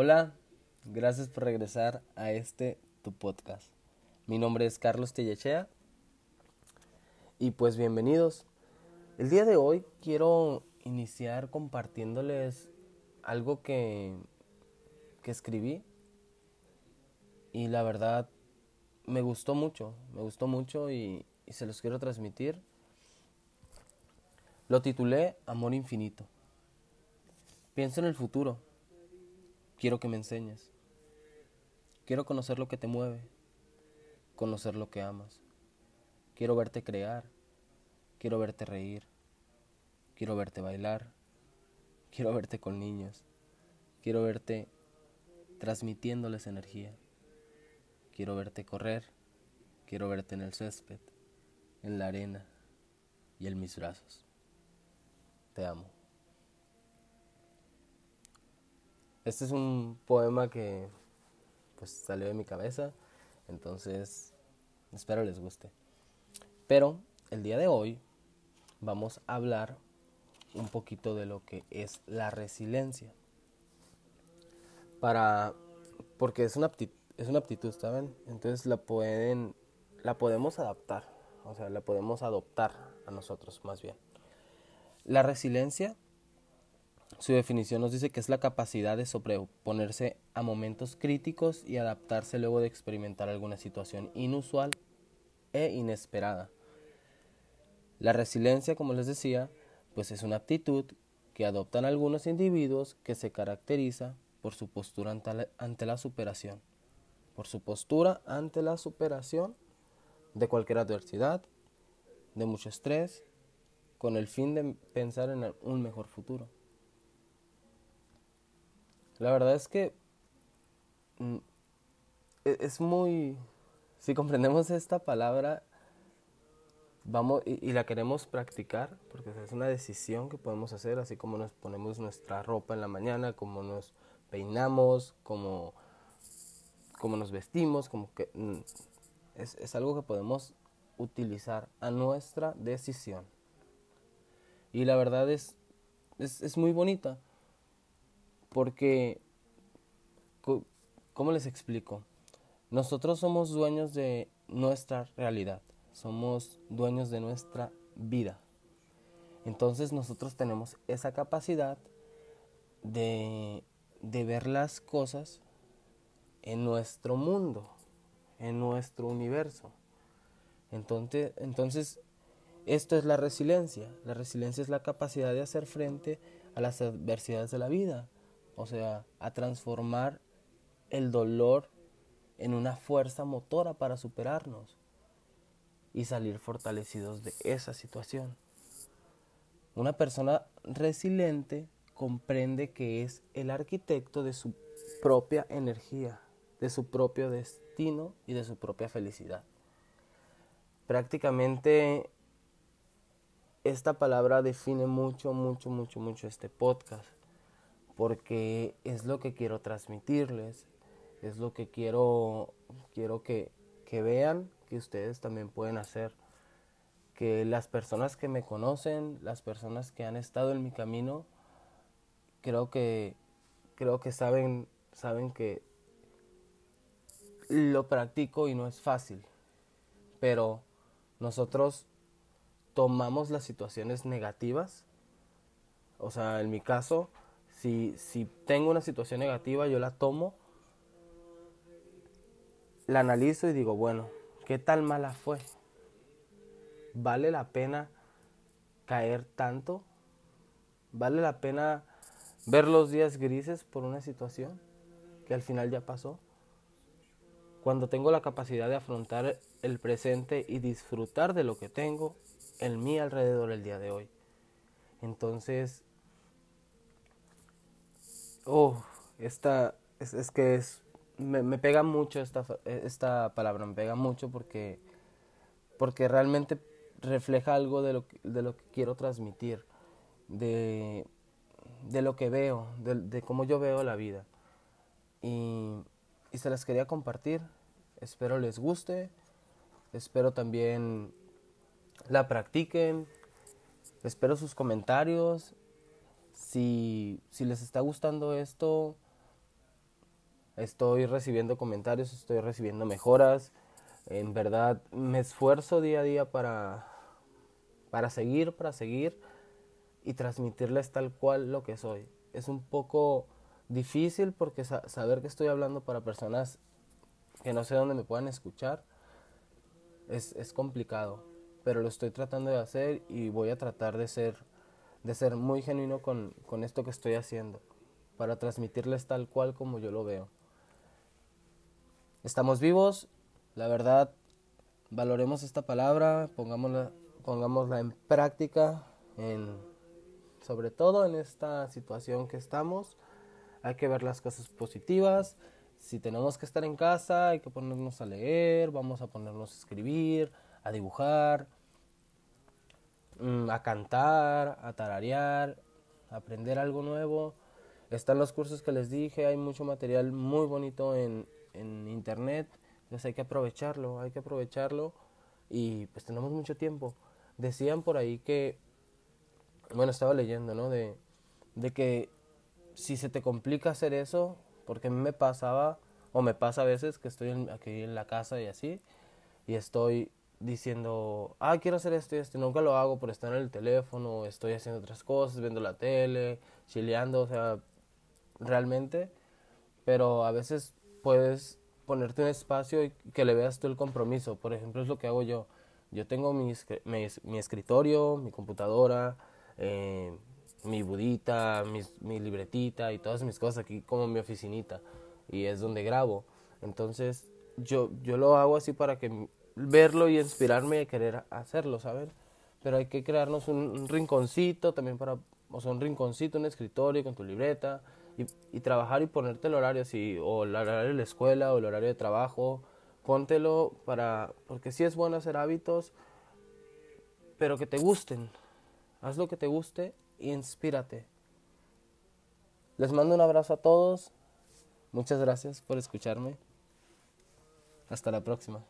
Hola, gracias por regresar a este tu podcast. Mi nombre es Carlos Tellechea y pues bienvenidos. El día de hoy quiero iniciar compartiéndoles algo que, que escribí y la verdad me gustó mucho, me gustó mucho y, y se los quiero transmitir. Lo titulé Amor Infinito. Pienso en el futuro. Quiero que me enseñes. Quiero conocer lo que te mueve, conocer lo que amas. Quiero verte crear, quiero verte reír, quiero verte bailar, quiero verte con niños, quiero verte transmitiéndoles energía. Quiero verte correr, quiero verte en el césped, en la arena y en mis brazos. Te amo. Este es un poema que pues salió de mi cabeza, entonces espero les guste. Pero el día de hoy vamos a hablar un poquito de lo que es la resiliencia. Para porque es una aptitud es una aptitud, ¿saben? Entonces la pueden, la podemos adaptar, o sea, la podemos adoptar a nosotros más bien. La resiliencia, su definición nos dice que es la capacidad de sobreponerse a momentos críticos y adaptarse luego de experimentar alguna situación inusual e inesperada. La resiliencia, como les decía, pues es una aptitud que adoptan algunos individuos que se caracteriza por su postura ante la, ante la superación por su postura ante la superación de cualquier adversidad, de mucho estrés, con el fin de pensar en un mejor futuro. La verdad es que mm, e-, es muy, si comprendemos esta palabra, vamos y, la queremos practicar, porque es una decisión que podemos hacer, así como nos ponemos nuestra ropa en la mañana, como nos peinamos, como cómo nos vestimos, como que mm, es, es algo que podemos utilizar a nuestra decisión. Y la verdad es, es, es muy bonita, porque, ¿cómo les explico? Nosotros somos dueños de nuestra realidad, somos dueños de nuestra vida. Entonces nosotros tenemos esa capacidad de, de ver las cosas en nuestro mundo, en nuestro universo. Entonces, entonces, esto es la resiliencia. La resiliencia es la capacidad de hacer frente a las adversidades de la vida, o sea, a transformar el dolor en una fuerza motora para superarnos y salir fortalecidos de esa situación. Una persona resiliente comprende que es el arquitecto de su propia energía de su propio destino y de su propia felicidad. Prácticamente esta palabra define mucho, mucho, mucho, mucho este podcast, porque es lo que quiero transmitirles, es lo que quiero, quiero que, que vean que ustedes también pueden hacer, que las personas que me conocen, las personas que han estado en mi camino, creo que, creo que saben, saben que lo practico y no es fácil, pero nosotros tomamos las situaciones negativas, o sea, en mi caso, si, si tengo una situación negativa, yo la tomo, la analizo y digo, bueno, ¿qué tal mala fue? ¿Vale la pena caer tanto? ¿Vale la pena ver los días grises por una situación que al final ya pasó? cuando tengo la capacidad de afrontar el presente y disfrutar de lo que tengo en mi alrededor el día de hoy. Entonces, oh, esta es, es que es, me, me, pega mucho esta, esta palabra, me pega mucho porque, porque realmente refleja algo de lo, de lo que quiero transmitir, de, de lo que veo, de, de cómo yo veo la vida. Y, y se las quería compartir. Espero les guste. Espero también la practiquen. Espero sus comentarios. Si, si les está gustando esto, estoy recibiendo comentarios, estoy recibiendo mejoras. En verdad me esfuerzo día a día para, para seguir, para seguir y transmitirles tal cual lo que soy. Es un poco difícil porque saber que estoy hablando para personas que no sé dónde me puedan escuchar es, es complicado, pero lo estoy tratando de hacer y voy a tratar de ser, de ser muy genuino con, con esto que estoy haciendo para transmitirles tal cual como yo lo veo. Estamos vivos, la verdad, valoremos esta palabra, pongámosla, pongámosla en práctica, en, sobre todo en esta situación que estamos. Hay que ver las cosas positivas. Si tenemos que estar en casa, hay que ponernos a leer, vamos a ponernos a escribir, a dibujar, a cantar, a tararear, a aprender algo nuevo. Están los cursos que les dije, hay mucho material muy bonito en, en internet, entonces hay que aprovecharlo, hay que aprovecharlo y pues tenemos mucho tiempo. Decían por ahí que, bueno, estaba leyendo, ¿no? De, de que si se te complica hacer eso, porque a mí me pasaba, o me pasa a veces que estoy aquí en la casa y así, y estoy diciendo, ah, quiero hacer esto y esto, nunca lo hago por estar en el teléfono, estoy haciendo otras cosas, viendo la tele, chileando, o sea, realmente, pero a veces puedes ponerte un espacio y que le veas tú el compromiso. Por ejemplo, es lo que hago yo. Yo tengo mi, mi, escritorio, mi computadora, eh, mi budita, mi libretita y todas mis cosas aquí como mi oficinita. Y es donde grabo. Entonces, yo, yo lo hago así para que verlo y inspirarme y querer hacerlo, ¿saben? Pero hay que crearnos un, rinconcito también para, o sea, un rinconcito, un escritorio con tu libreta, y, trabajar y ponerte el horario así, o el horario de la escuela o el horario de trabajo, póntelo para, porque sí es bueno hacer hábitos, pero que te gusten. Haz lo que te guste e inspírate. Les mando un abrazo a todos. Muchas gracias por escucharme. Hasta la próxima.